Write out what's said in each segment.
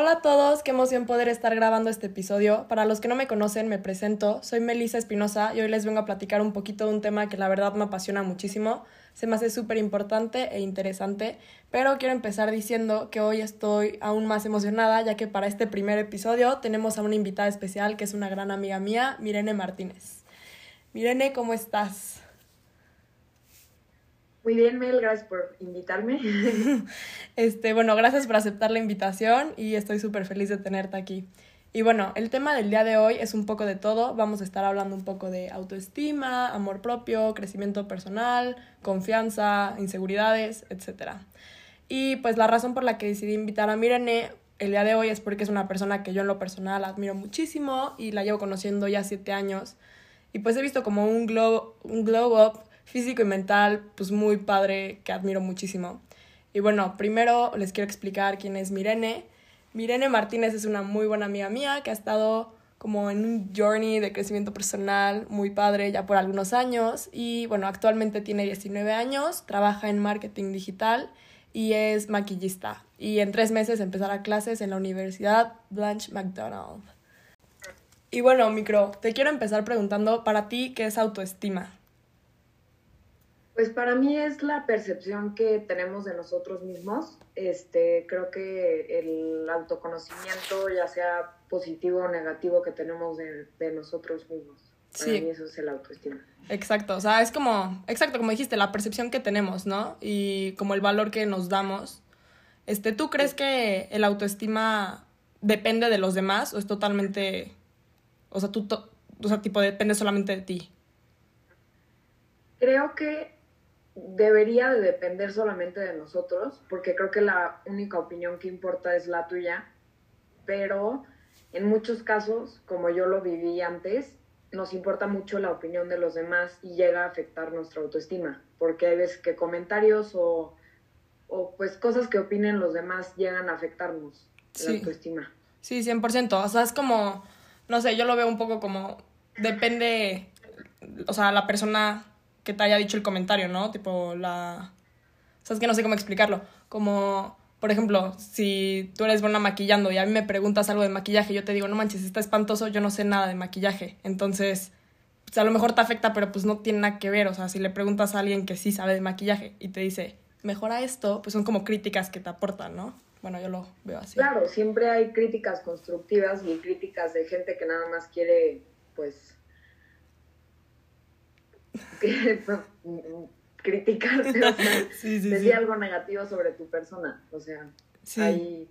Hola a todos, qué emoción poder estar grabando este episodio. Para los que no me conocen, me presento. Soy Melissa Espinosa y hoy les vengo a platicar un poquito de un tema que la verdad me apasiona muchísimo. Se me hace súper importante e interesante, pero quiero empezar diciendo que hoy estoy aún más emocionada ya que para este primer episodio tenemos a una invitada especial que es una gran amiga mía, Mirene Martínez. Mirene, ¿cómo estás? Muy bien, Mel, gracias por invitarme. Este, bueno, gracias por aceptar la invitación y estoy súper feliz de tenerte aquí. Y bueno, el tema del día de hoy es un poco de todo. Vamos a estar hablando un poco de autoestima, amor propio, crecimiento personal, confianza, inseguridades, etc. Y pues la razón por la que decidí invitar a Mirene el día de hoy es porque es una persona que yo en lo personal admiro muchísimo y la llevo conociendo ya siete años. Y pues he visto como un glow, un glow up físico y mental, pues muy padre, que admiro muchísimo. Y bueno, primero les quiero explicar quién es Mirene. Mirene Martínez es una muy buena amiga mía que ha estado como en un journey de crecimiento personal muy padre ya por algunos años y bueno, actualmente tiene 19 años, trabaja en marketing digital y es maquillista y en tres meses empezará clases en la Universidad Blanche McDonald. Y bueno, micro, te quiero empezar preguntando para ti qué es autoestima. Pues para mí es la percepción que tenemos de nosotros mismos. Este, creo que el autoconocimiento, ya sea positivo o negativo, que tenemos de, nosotros mismos. Para mí eso es el autoestima. Exacto, o sea, es como, exacto, como dijiste, la percepción que tenemos, ¿no? Y como el valor que nos damos. Este, ¿Tú crees que el autoestima depende de los demás o es totalmente, o sea, tú, o sea, tipo, depende solamente de ti? Creo que debería de depender solamente de nosotros, porque creo que la única opinión que importa es la tuya, pero en muchos casos, como yo lo viví antes, nos importa mucho la opinión de los demás y llega a afectar nuestra autoestima, porque hay veces que comentarios o, o pues cosas que opinen los demás llegan a afectarnos la autoestima. Sí, 100%, o sea, es como, no sé, yo lo veo un poco como, depende, o sea, la persona que te haya dicho el comentario, ¿no? Tipo, la... sabes que no sé cómo explicarlo. Como, por ejemplo, si tú eres buena maquillando y a mí me preguntas algo de maquillaje, yo te digo, no manches, está espantoso, yo no sé nada de maquillaje. Entonces, pues a lo mejor te afecta, pero pues no tiene nada que ver. O sea, si le preguntas a alguien que sí sabe de maquillaje y te dice, mejora esto, pues son como críticas que te aportan, ¿no? Bueno, yo lo veo así. Claro, siempre hay críticas constructivas y críticas de gente que nada más quiere, pues, criticarte, o sea, algo negativo sobre tu persona. O sea, hay,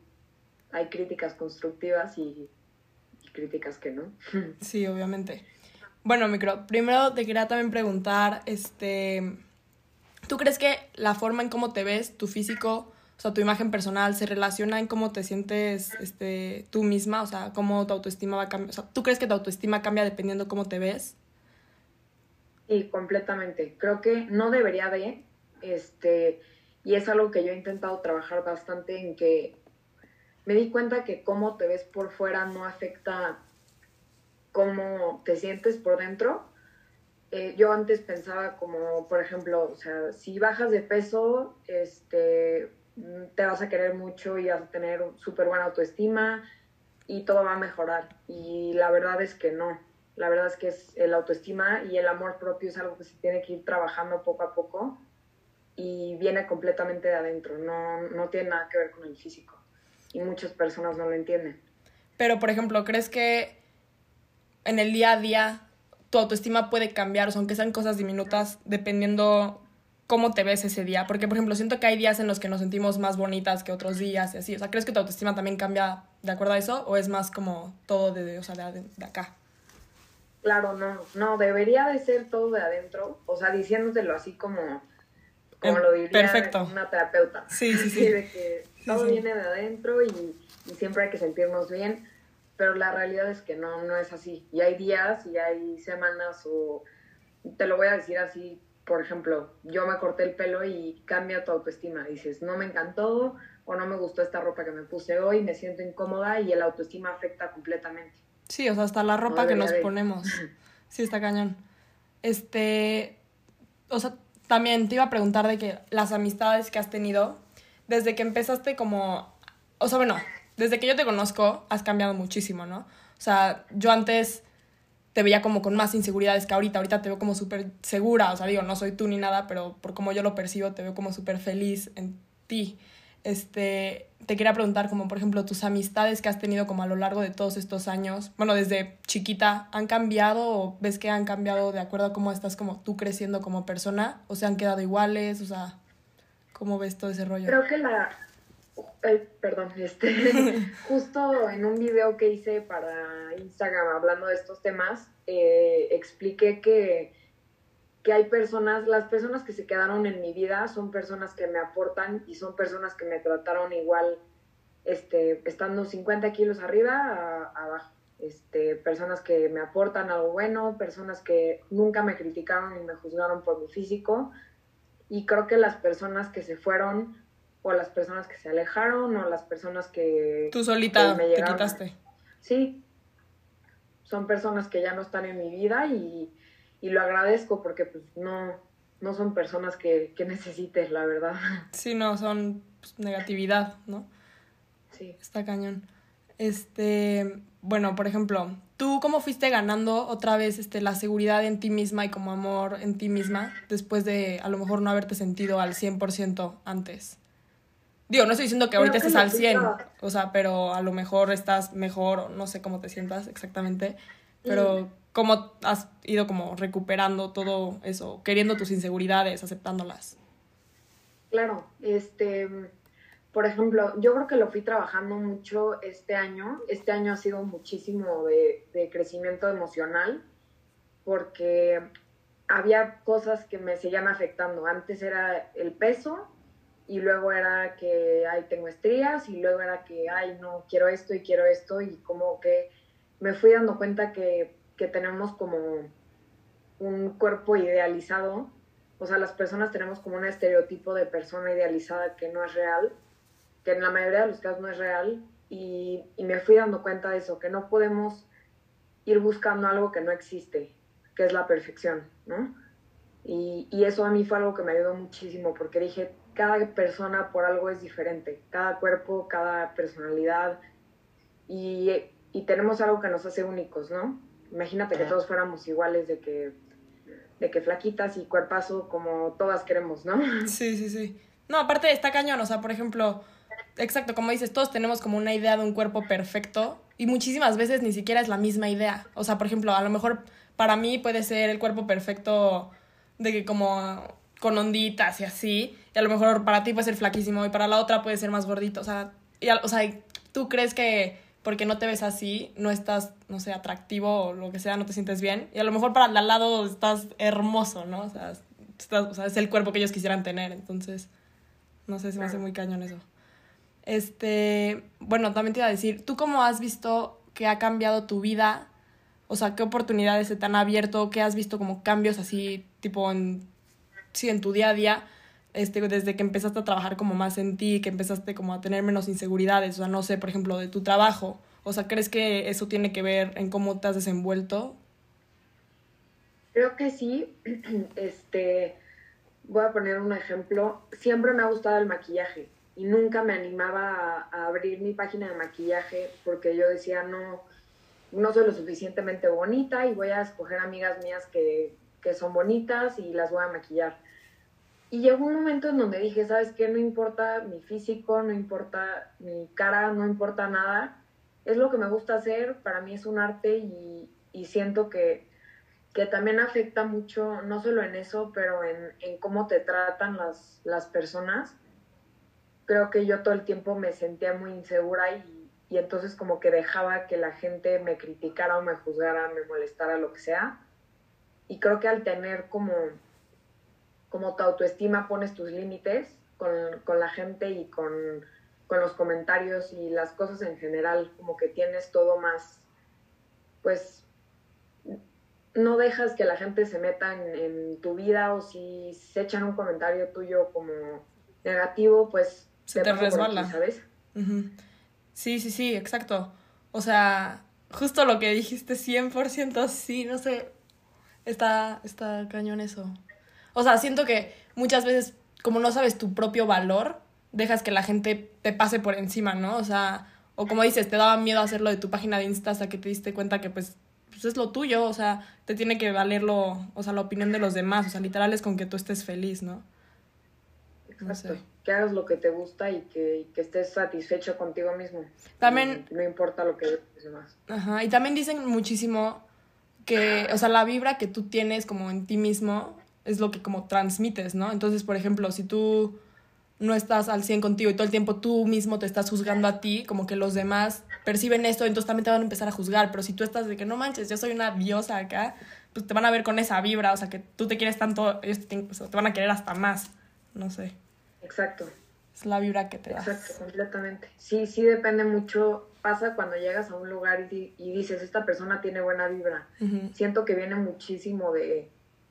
hay críticas constructivas y, críticas que no. Sí, obviamente. Bueno, Micro, primero te quería también preguntar, este, ¿tú crees que la forma en cómo te ves, tu físico, o sea, tu imagen personal, se relaciona en cómo te sientes este, tú misma? O sea, cómo tu autoestima va a cambiar. O sea, ¿tú crees que tu autoestima cambia dependiendo cómo te ves? Sí, completamente. Creo que no debería de, este, y es algo que yo he intentado trabajar bastante en que me di cuenta que cómo te ves por fuera no afecta cómo te sientes por dentro. Eh, yo antes pensaba como, por ejemplo, o sea, si bajas de peso, este, te vas a querer mucho y vas a tener súper buena autoestima y todo va a mejorar. Y la verdad es que no. La verdad es que es el autoestima y el amor propio es algo que se tiene que ir trabajando poco a poco y viene completamente de adentro, no, no tiene nada que ver con el físico. Y muchas personas no lo entienden. Pero, por ejemplo, ¿crees que en el día a día tu autoestima puede cambiar, o sea, aunque sean cosas diminutas, dependiendo cómo te ves ese día? Porque, por ejemplo, siento que hay días en los que nos sentimos más bonitas que otros días y así. O sea, ¿crees que tu autoestima también cambia de acuerdo a eso? ¿O es más como todo de, o sea, de, de acá? Claro, no, no, debería de ser todo de adentro, o sea, diciéndotelo así como, como lo diría una terapeuta. Sí, sí, sí. de que todo viene de adentro y, siempre hay que sentirnos bien, pero la realidad es que no, no es así. Y hay días y hay semanas o, te lo voy a decir así, por ejemplo, yo me corté el pelo y cambia tu autoestima. Dices, no me encantó o no me gustó esta ropa que me puse hoy, me siento incómoda y el autoestima afecta completamente. Sí, o sea, hasta la ropa que nos ponemos. Sí, está cañón. Este, o sea, también te iba a preguntar de que las amistades que has tenido, desde que empezaste como, o sea, bueno, desde que yo te conozco, has cambiado muchísimo, ¿no? O sea, yo antes te veía como con más inseguridades que ahorita. Ahorita te veo como súper segura. O sea, digo, no soy tú ni nada, pero por cómo yo lo percibo, te veo como súper feliz en ti. Este, te quería preguntar como, por ejemplo, tus amistades que has tenido como a lo largo de todos estos años, bueno, desde chiquita, ¿han cambiado o ves que han cambiado de acuerdo a cómo estás como tú creciendo como persona? ¿O se han quedado iguales? O sea, ¿cómo ves todo ese rollo? Creo que la, perdón, este, justo en un video que hice para Instagram hablando de estos temas, eh, expliqué que, que hay personas, las personas que se quedaron en mi vida son personas que me aportan y son personas que me trataron igual, este, estando 50 kilos arriba abajo. Este, personas que me aportan algo bueno, personas que nunca me criticaron ni me juzgaron por mi físico. Y creo que las personas que se fueron o las personas que se alejaron o las personas que... Tú solita me te quitaste. Sí, son personas que ya no están en mi vida y, lo agradezco porque pues no, no son personas que, que necesites, la verdad. Sí, no, son pues, negatividad, ¿no? Sí. Está cañón. Este, bueno, por ejemplo, ¿tú cómo fuiste ganando otra vez este, la seguridad en ti misma y como amor en ti misma después de a lo mejor no haberte sentido al 100% antes? Digo, no estoy diciendo que ahorita estés al 100, o sea, pero a lo mejor estás mejor, no sé cómo te sientas exactamente, pero mm. Cómo has ido como recuperando todo eso, queriendo tus inseguridades, aceptándolas. Claro, este, por ejemplo, yo creo que lo fui trabajando mucho este año. Este año ha sido muchísimo de, de crecimiento emocional porque había cosas que me seguían afectando. Antes era el peso, y luego era que, ay, tengo estrías, y luego era que, ay, no, quiero esto y quiero esto, y como que me fui dando cuenta que, que tenemos como un cuerpo idealizado, o sea, las personas tenemos como un estereotipo de persona idealizada que no es real, que en la mayoría de los casos no es real, y, y me fui dando cuenta de eso, que no podemos ir buscando algo que no existe, que es la perfección, ¿no? Y, y eso a mí fue algo que me ayudó muchísimo, porque dije, cada persona por algo es diferente, cada cuerpo, cada personalidad y, y tenemos algo que nos hace únicos, ¿no? Imagínate que todos fuéramos iguales de que, de que flaquitas y cuerpazo como todas queremos, ¿no? Sí, sí, sí. No, aparte está cañón, o sea, por ejemplo, exacto, como dices, todos tenemos como una idea de un cuerpo perfecto y muchísimas veces ni siquiera es la misma idea. O sea, por ejemplo, a lo mejor para mí puede ser el cuerpo perfecto de que como con onditas y así, y a lo mejor para ti puede ser flaquísimo y para la otra puede ser más gordito, o sea, y, o sea, tú crees que porque no te ves así, no estás, no sé, atractivo o lo que sea, no te sientes bien, y a lo mejor para el al lado estás hermoso, ¿no? O sea, es el cuerpo que ellos quisieran tener, entonces, no sé, se me hace muy cañón eso. Este, bueno, también te iba a decir, ¿tú cómo has visto que ha cambiado tu vida? O sea, ¿qué oportunidades se te han abierto? ¿Qué has visto como cambios así, tipo en en tu día a día, este, desde que empezaste a trabajar como más en ti, que empezaste como a tener menos inseguridades, o sea, no sé, por ejemplo, de tu trabajo, o sea, ¿crees que eso tiene que ver en cómo te has desenvuelto? Creo que sí, este, voy a poner un ejemplo, siempre me ha gustado el maquillaje y nunca me animaba a, abrir mi página de maquillaje porque yo decía, no, no soy lo suficientemente bonita y voy a escoger amigas mías que, que son bonitas y las voy a maquillar. Y llegó un momento en donde dije, ¿sabes qué? No importa mi físico, no importa mi cara, no importa nada. Es lo que me gusta hacer, para mí es un arte y, siento que, que, también afecta mucho, no solo en eso, pero en, en cómo te tratan las, las, personas. Creo que yo todo el tiempo me sentía muy insegura y, y entonces como que dejaba que la gente me criticara o me juzgara, me molestara, lo que sea. Y creo que al tener como como tu autoestima pones tus límites con, con la gente y con, con, los comentarios y las cosas en general, como que tienes todo más, pues no dejas que la gente se meta en, tu vida o si se echan un comentario tuyo como negativo, pues se te, resbala, ¿sabes? Sí, sí, sí, exacto. O sea, justo lo que dijiste 100% sí, no sé, está, está cañón eso. O sea, siento que muchas veces, como no sabes tu propio valor, dejas que la gente te pase por encima, ¿no? O sea, O como dices, te daba miedo hacerlo de tu página de Insta hasta que te diste cuenta que pues, pues es lo tuyo, o sea, te tiene que valer lo, o sea, la opinión de los demás, o sea, literal es con que tú estés feliz, ¿no? Exacto. Que hagas lo que te gusta y que, que estés satisfecho contigo mismo. También... No, importa lo que los demás. Ajá, y también dicen muchísimo que, o sea, la vibra que tú tienes como en ti mismo es lo que como transmites, ¿no? Entonces, por ejemplo, si tú no estás al 100 contigo y todo el tiempo tú mismo te estás juzgando a ti, como que los demás perciben esto, entonces también te van a empezar a juzgar, pero si tú estás de que no manches, yo soy una diosa acá, pues te van a ver con esa vibra, o sea, que tú te quieres tanto, ellos te, te van a querer hasta más, no sé. Exacto. Es la vibra que te das. Exacto, completamente. Sí, sí depende mucho, pasa cuando llegas a un lugar y, dices, esta persona tiene buena vibra. Siento que viene muchísimo de,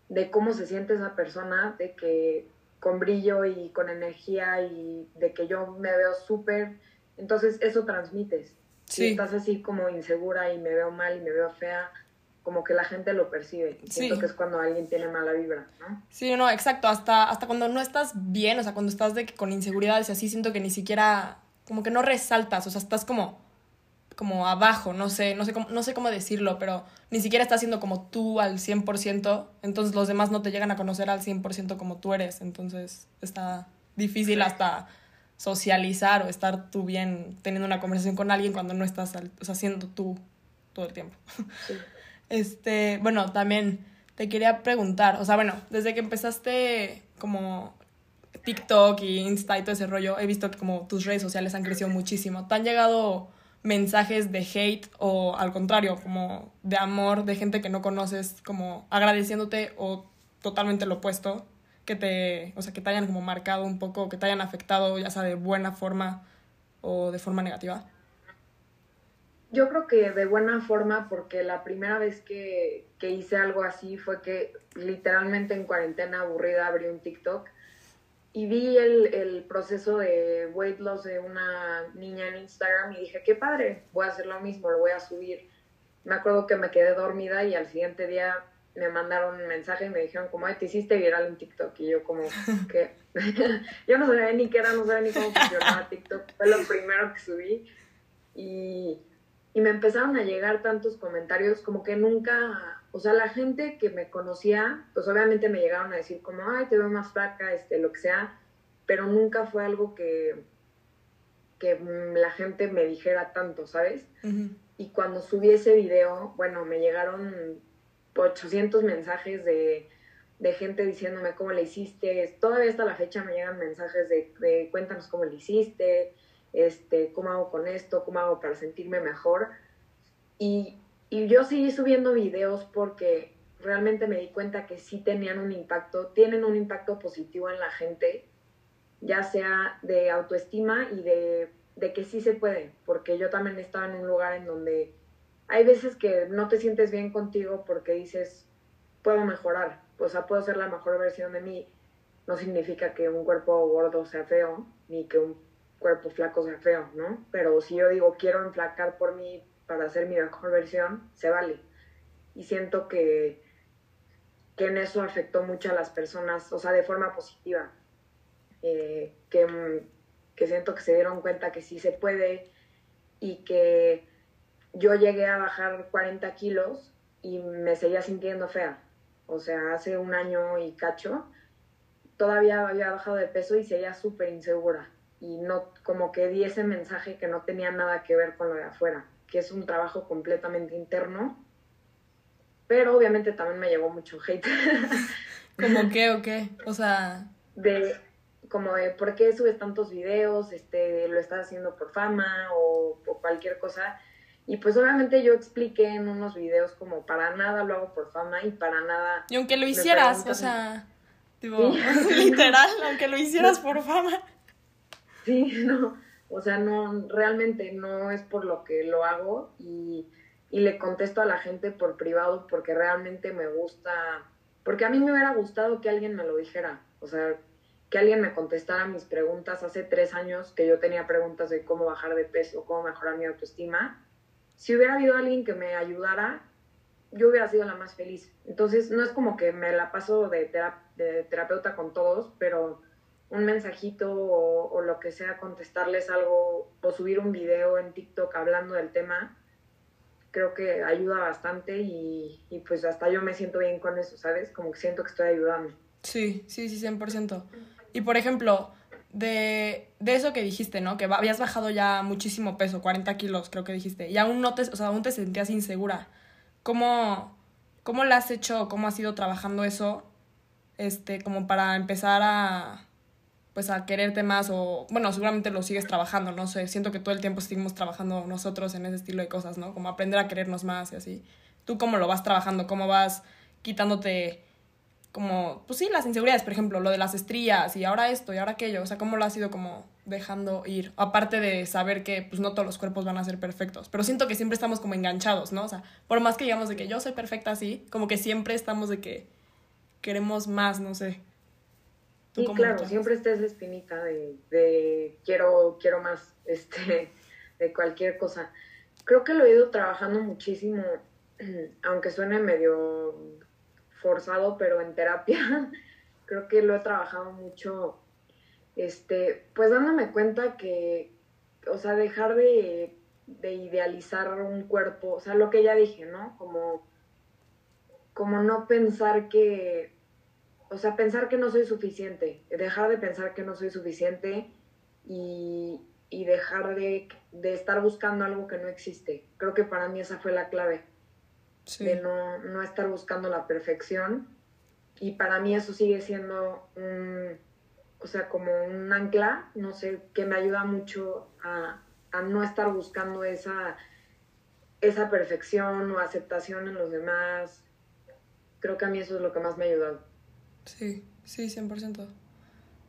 de cómo se siente esa persona, de que con brillo y con energía y de que yo me veo súper, entonces eso transmites. Si estás así como insegura y me veo mal y me veo fea, como que la gente lo percibe. Siento que es cuando alguien tiene mala vibra, ¿no? Sí, no, exacto. Hasta, hasta cuando no estás bien, o sea, cuando estás de, con inseguridades y así, siento que ni siquiera, como que no resaltas, o sea, estás como como abajo, no sé, no sé cómo, no sé cómo decirlo, pero ni siquiera estás siendo como tú al 100%, entonces los demás no te llegan a conocer al 100% como tú eres, entonces está difícil hasta socializar o estar tú bien teniendo una conversación con alguien cuando no estás o sea, siendo tú todo el tiempo. Este, bueno, también te quería preguntar, o sea, bueno, desde que empezaste como TikTok y Insta y todo ese rollo, he visto que como tus redes sociales han crecido muchísimo. ¿Te han llegado mensajes de hate o al contrario, como de amor de gente que no conoces, como agradeciéndote o totalmente lo opuesto, que te, o sea, que te hayan como marcado un poco, que te hayan afectado, ya sea de buena forma o de forma negativa? Yo creo que de buena forma, porque la primera vez que, que hice algo así fue que literalmente en cuarentena aburrida abrí un TikTok y vi el, el, proceso de weight loss de una niña en Instagram y dije, qué padre, voy a hacer lo mismo, lo voy a subir. Me acuerdo que me quedé dormida y al siguiente día me mandaron un mensaje y me dijeron como, te hiciste viral en TikTok. Y yo como, ¿qué? yo no sabía ni qué era, no sabía ni cómo funcionaba TikTok. Fue lo primero que subí. Y, y me empezaron a llegar tantos comentarios como que nunca o sea, la gente que me conocía, pues obviamente me llegaron a decir como, ay, te veo más flaca, este, lo que sea, pero nunca fue algo que, que la gente me dijera tanto, ¿sabes? Y cuando subí ese video, bueno, me llegaron 800 mensajes de, de, gente diciéndome cómo le hiciste. Todavía hasta la fecha me llegan mensajes de, de cuéntanos cómo le hiciste, este, cómo hago con esto, cómo hago para sentirme mejor. Y y yo seguí subiendo videos porque realmente me di cuenta que sí tenían un impacto, tienen un impacto positivo en la gente, ya sea de autoestima y de, de que sí se puede, porque yo también estaba en un lugar en donde hay veces que no te sientes bien contigo porque dices, puedo mejorar, o sea, puedo ser la mejor versión de mí. No significa que un cuerpo gordo sea feo, ni que un cuerpo flaco sea feo, ¿no? Pero si yo digo, quiero enflacar por mí, para hacer mi mejor versión, se vale. Y siento que, que en eso afectó mucho a las personas, o sea, de forma positiva. Eh, que, que siento que se dieron cuenta que sí se puede y que yo llegué a bajar 40 kilos y me seguía sintiendo fea. O sea, hace un año y cacho, todavía había bajado de peso y seguía súper insegura. Y no, como que di ese mensaje que no tenía nada que ver con lo de afuera que es un trabajo completamente interno, pero obviamente también me llegó mucho hate. ¿Cómo qué o qué? O sea... De, como de, ¿por qué subes tantos videos? Este, ¿Lo estás haciendo por fama o, cualquier cosa? Y pues obviamente yo expliqué en unos videos como para nada lo hago por fama y para nada... Y aunque lo hicieras, o sea, tipo, literal, aunque lo hicieras por fama. Sí, no. O sea, no, realmente no es por lo que lo hago y, y le contesto a la gente por privado porque realmente me gusta, porque a mí me hubiera gustado que alguien me lo dijera, o sea, que alguien me contestara mis preguntas hace tres años que yo tenía preguntas de cómo bajar de peso, cómo mejorar mi autoestima. Si hubiera habido alguien que me ayudara, yo hubiera sido la más feliz. Entonces, no es como que me la paso de, de terapeuta con todos, pero un mensajito o, lo que sea, contestarles algo o subir un video en TikTok hablando del tema, creo que ayuda bastante y, pues hasta yo me siento bien con eso, ¿sabes? Como que siento que estoy ayudando. Sí, sí, sí, 100%. Y por ejemplo, de, de eso que dijiste, ¿no? Que habías bajado ya muchísimo peso, 40 kilos creo que dijiste, y aún no te, o sea, aún te sentías insegura. ¿Cómo, cómo lo has hecho, cómo has ido trabajando eso, este, como para empezar a, pues a quererte más o, bueno, seguramente lo sigues trabajando, no sé, siento que todo el tiempo seguimos trabajando nosotros en ese estilo de cosas, ¿no? Como aprender a querernos más y así. ¿Tú cómo lo vas trabajando? ¿Cómo vas quitándote como, pues sí, las inseguridades, por ejemplo, lo de las estrías y ahora esto y ahora aquello, o sea, ¿cómo lo has ido como dejando ir? Aparte de saber que pues no todos los cuerpos van a ser perfectos, pero siento que siempre estamos como enganchados, ¿no? O sea, por más que digamos de que yo soy perfecta así, como que siempre estamos de que queremos más, no sé. Sí, claro, siempre está esa espinita de, de quiero, quiero más, este, de cualquier cosa. Creo que lo he ido trabajando muchísimo, aunque suene medio forzado, pero en terapia creo que lo he trabajado mucho, este, pues dándome cuenta que, o sea, dejar de, de idealizar un cuerpo, o sea, lo que ya dije, ¿no? Como, como no pensar que, o sea, pensar que no soy suficiente, dejar de pensar que no soy suficiente y, y dejar de, de, estar buscando algo que no existe. Creo que para mí esa fue la clave de no, no, estar buscando la perfección. Y para mí eso sigue siendo un, o sea, como un ancla, no sé, que me ayuda mucho a, a no estar buscando esa, esa perfección o aceptación en los demás. Creo que a mí eso es lo que más me ha ayudado. Sí, sí, 100%.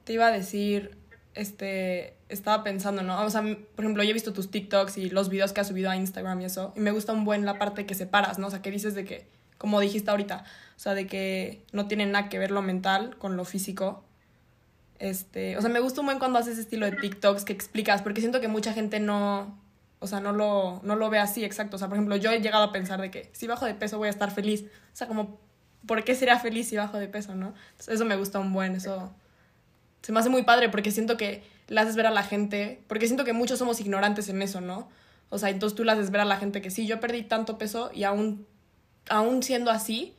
Te iba a decir, este, estaba pensando, ¿no? O sea, por ejemplo, yo he visto tus TikToks y los videos que has subido a Instagram y eso, y me gusta un buen la parte que separas, ¿no? O sea, que dices de que, como dijiste ahorita, o sea, de que no tiene nada que ver lo mental con lo físico. Este, o sea, me gusta un buen cuando haces ese estilo de TikToks que explicas, porque siento que mucha gente no, o sea, no lo, no lo ve así, exacto. O sea, por ejemplo, yo he llegado a pensar de que si bajo de peso voy a estar feliz. O sea, como, ¿por qué sería feliz si bajo de peso, no? eso me gusta un buen, eso se me hace muy padre porque siento que le haces ver a la gente, porque siento que muchos somos ignorantes en eso, ¿no? O sea, entonces tú le haces ver a la gente que sí, yo perdí tanto peso y aún, aún siendo así,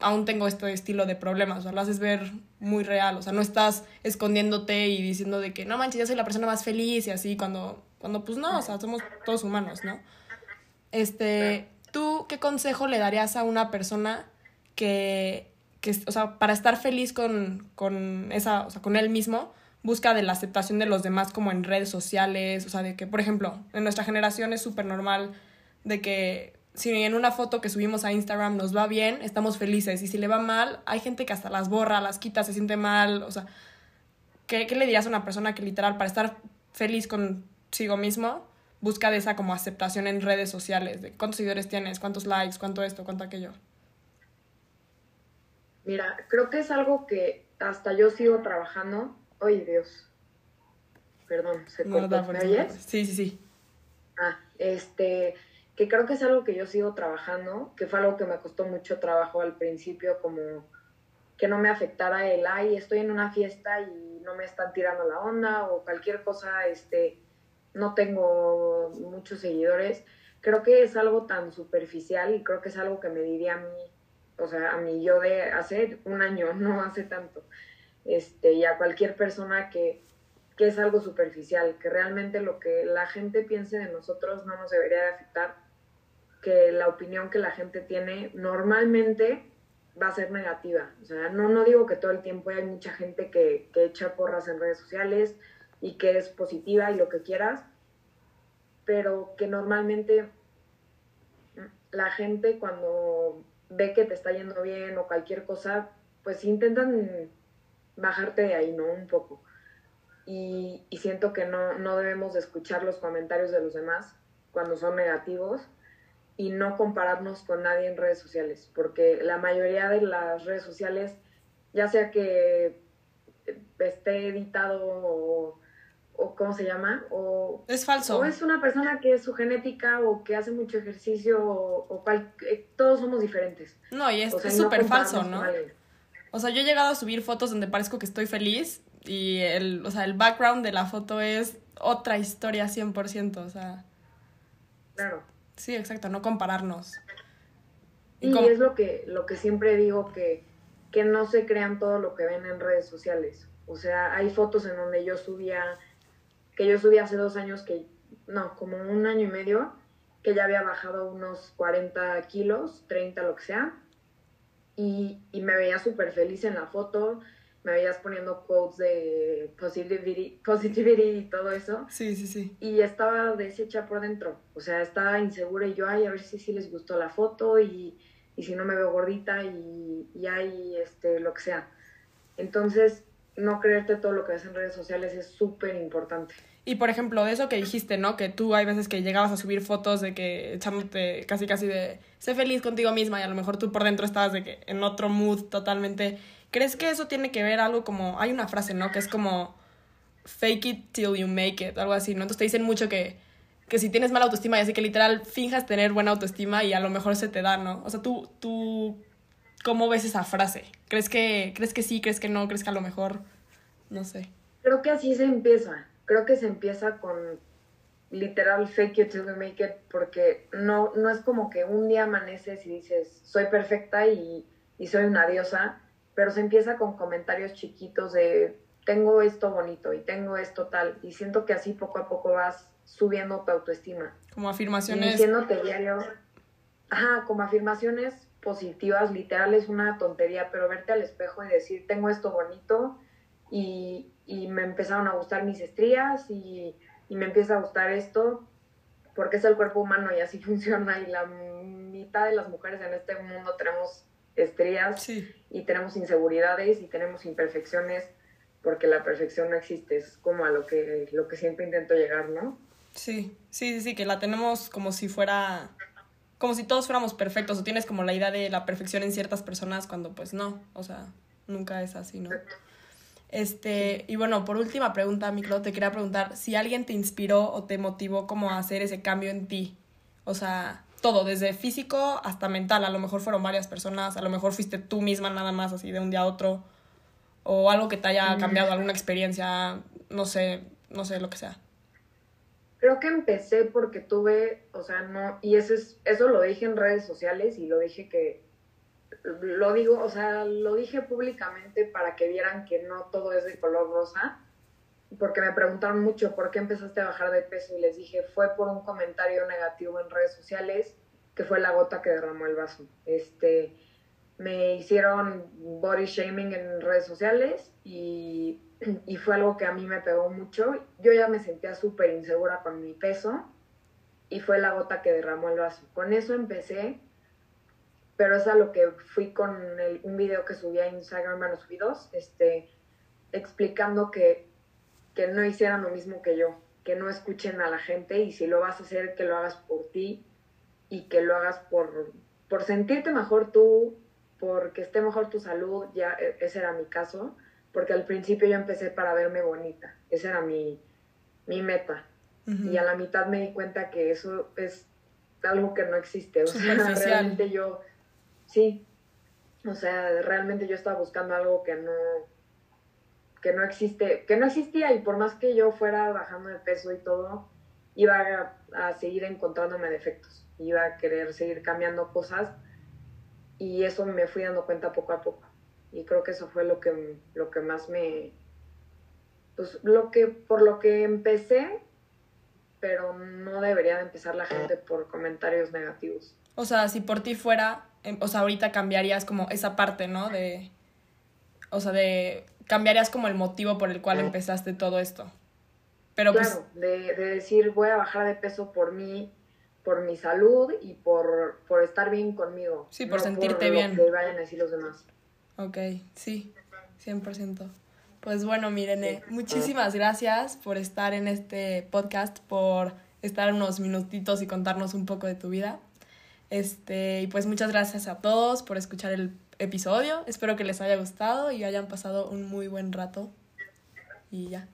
aún tengo este estilo de problemas, o sea, lo haces ver muy real, o sea, no estás escondiéndote y diciendo de que no manches, yo soy la persona más feliz y así, cuando, cuando pues no, o sea, somos todos humanos, ¿no? Este, ¿tú qué consejo le darías a una persona que que, o sea, para estar feliz con, con esa, o sea, con él mismo, busca de la aceptación de los demás como en redes sociales, o sea, de que, por ejemplo, en nuestra generación es súper normal de que si en una foto que subimos a Instagram nos va bien, estamos felices, y si le va mal, hay gente que hasta las borra, las quita, se siente mal, o sea, ¿qué, qué le dirías a una persona que literal, para estar feliz consigo mismo, busca de esa como aceptación en redes sociales, de cuántos seguidores tienes, cuántos likes, cuánto esto, cuánto aquello? Mira, creo que es algo que hasta yo sigo trabajando. Ay, Dios. Perdón, se cortó. ¿Me oyes? Sí, sí, sí. Ah, este, que creo que es algo que yo sigo trabajando, que fue algo que me costó mucho trabajo al principio, como que no me afectara el, ay, estoy en una fiesta y no me están tirando la onda o cualquier cosa, este, no tengo muchos seguidores. Creo que es algo tan superficial y creo que es algo que me diría a mí o sea, a mí yo de hace un año, no hace tanto, este, y a cualquier persona que, que es algo superficial, que realmente lo que la gente piense de nosotros no nos debería de afectar, que la opinión que la gente tiene normalmente va a ser negativa. O sea, no, no digo que todo el tiempo hay mucha gente que, que echa porras en redes sociales y que es positiva y lo que quieras, pero que normalmente la gente cuando ve que te está yendo bien o cualquier cosa, pues intentan bajarte de ahí, ¿no? Un poco. Y, siento que no, no debemos de escuchar los comentarios de los demás cuando son negativos y no compararnos con nadie en redes sociales, porque la mayoría de las redes sociales, ya sea que esté editado o o cómo se llama, o es falso. O es una persona que es su genética o que hace mucho ejercicio o, cual, eh, todos somos diferentes. No, y es súper falso, ¿no? O sea, yo he llegado a subir fotos donde parezco que estoy feliz y el, o sea, el background de la foto es otra historia 100%, o sea. Claro. Sí, exacto, no compararnos. Y, es lo que, lo que siempre digo, que, que no se crean todo lo que ven en redes sociales. O sea, hay fotos en donde yo subía, que yo subí hace dos años, que, no, como un año y medio, que ya había bajado unos 40 kilos, 30, lo que sea, y, y me veía súper feliz en la foto, me veías poniendo quotes de positivity, positivity y todo eso. Sí, sí, sí. Y estaba deshecha por dentro, o sea, estaba insegura y yo, ay, a ver si sí les gustó la foto y, y si no me veo gordita y, y hay este, lo que sea. Entonces, no creerte todo lo que ves en redes sociales es súper importante. Y por ejemplo, de eso que dijiste, ¿no? Que tú hay veces que llegabas a subir fotos de que echándote casi casi de sé feliz contigo misma y a lo mejor tú por dentro estabas de que en otro mood totalmente. ¿Crees que eso tiene que ver algo como hay una frase, ¿no? Que es como fake it till you make it, algo así, ¿no? Entonces te dicen mucho que que si tienes mala autoestima y así que literal finjas tener buena autoestima y a lo mejor se te da, ¿no? O sea, tú tú ¿cómo ves esa frase? ¿Crees que crees que sí, crees que no, crees que a lo mejor no sé? Creo que así se empieza creo que se empieza con literal fake it till you make it, porque no, no es como que un día amaneces y dices, soy perfecta y, y soy una diosa, pero se empieza con comentarios chiquitos de, tengo esto bonito y tengo esto tal, y siento que así poco a poco vas subiendo tu autoestima. Como afirmaciones. Diciéndote diario, ajá, como afirmaciones positivas, literal es una tontería, pero verte al espejo y decir, tengo esto bonito y, y me empezaron a gustar mis estrías y, y, me empieza a gustar esto porque es el cuerpo humano y así funciona y la mitad de las mujeres en este mundo tenemos estrías y tenemos inseguridades y tenemos imperfecciones porque la perfección no existe, es como a lo que, lo que siempre intento llegar, ¿no? Sí, sí, sí, sí, que la tenemos como si fuera, como si todos fuéramos perfectos o tienes como la idea de la perfección en ciertas personas cuando pues no, o sea, nunca es así, ¿no? Este, y bueno, por última pregunta, Miklo, te quería preguntar si alguien te inspiró o te motivó como a hacer ese cambio en ti. O sea, todo, desde físico hasta mental. A lo mejor fueron varias personas, a lo mejor fuiste tú misma nada más así de un día a otro. O algo que te haya cambiado, alguna experiencia, no sé, no sé, lo que sea. Creo que empecé porque tuve, o sea, no, y eso, es, eso lo dije en redes sociales y lo dije que lo digo, o sea, lo dije públicamente para que vieran que no todo es de color rosa, porque me preguntaron mucho por qué empezaste a bajar de peso y les dije, fue por un comentario negativo en redes sociales, que fue la gota que derramó el vaso. Este, me hicieron body shaming en redes sociales y, y fue algo que a mí me pegó mucho. Yo ya me sentía súper insegura con mi peso y fue la gota que derramó el vaso. Con eso empecé pero es a lo que fui con un video que subí a Instagram, bueno, subí dos, este, explicando que, que no hicieran lo mismo que yo, que no escuchen a la gente y si lo vas a hacer, que lo hagas por ti y que lo hagas por, por sentirte mejor tú, porque esté mejor tu salud, ya e, ese era mi caso, porque al principio yo empecé para verme bonita, esa era mi, mi meta. Y a la mitad me di cuenta que eso es algo que no existe. O sea, realmente yo sí, o sea, realmente yo estaba buscando algo que no, que no existe, que no existía y por más que yo fuera bajando de peso y todo, iba a, seguir encontrándome defectos, iba a querer seguir cambiando cosas y eso me fui dando cuenta poco a poco. Y creo que eso fue lo que, lo que más me, pues lo que, por lo que empecé, pero no debería de empezar la gente por comentarios negativos. O sea, si por ti fuera, Em, o sea, ahorita cambiarías como esa parte, ¿no? De, o sea, de, cambiarías como el motivo por el cual empezaste todo esto. Pero pues claro, de, de, decir voy a bajar de peso por mí, por mi salud y por, por estar bien conmigo. Sí, por sentirte bien. que vayan a decir los demás. Ok, sí, 100%. Pues bueno, Mirene, muchísimas gracias por estar en este podcast, por estar unos minutitos y contarnos un poco de tu vida. Este, y pues muchas gracias a todos por escuchar el episodio. Espero que les haya gustado y hayan pasado un muy buen rato. Y ya.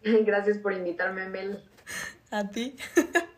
Gracias por invitarme, Mel. A ti.